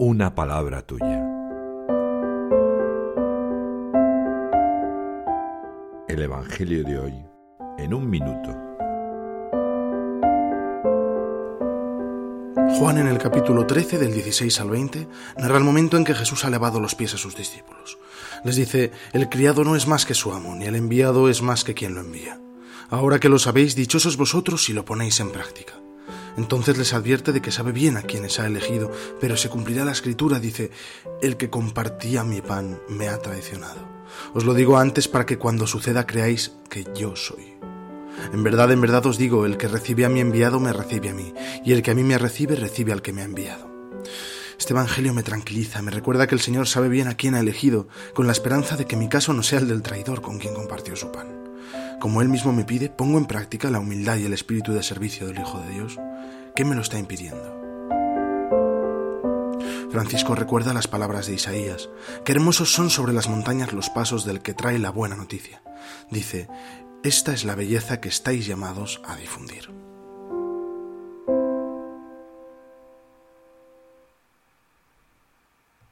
una palabra tuya. El Evangelio de hoy en un minuto. Juan en el capítulo 13 del 16 al 20 narra el momento en que Jesús ha lavado los pies a sus discípulos. Les dice, el criado no es más que su amo, ni el enviado es más que quien lo envía. Ahora que lo sabéis, dichosos vosotros si lo ponéis en práctica. Entonces les advierte de que sabe bien a quienes ha elegido, pero se cumplirá la escritura, dice, el que compartía mi pan me ha traicionado. Os lo digo antes para que cuando suceda creáis que yo soy. En verdad, en verdad os digo, el que recibe a mi enviado me recibe a mí, y el que a mí me recibe recibe al que me ha enviado. Este Evangelio me tranquiliza, me recuerda que el Señor sabe bien a quién ha elegido, con la esperanza de que mi caso no sea el del traidor con quien compartió su pan. Como Él mismo me pide, pongo en práctica la humildad y el espíritu de servicio del Hijo de Dios. ¿Qué me lo está impidiendo? Francisco recuerda las palabras de Isaías. Qué hermosos son sobre las montañas los pasos del que trae la buena noticia. Dice, esta es la belleza que estáis llamados a difundir.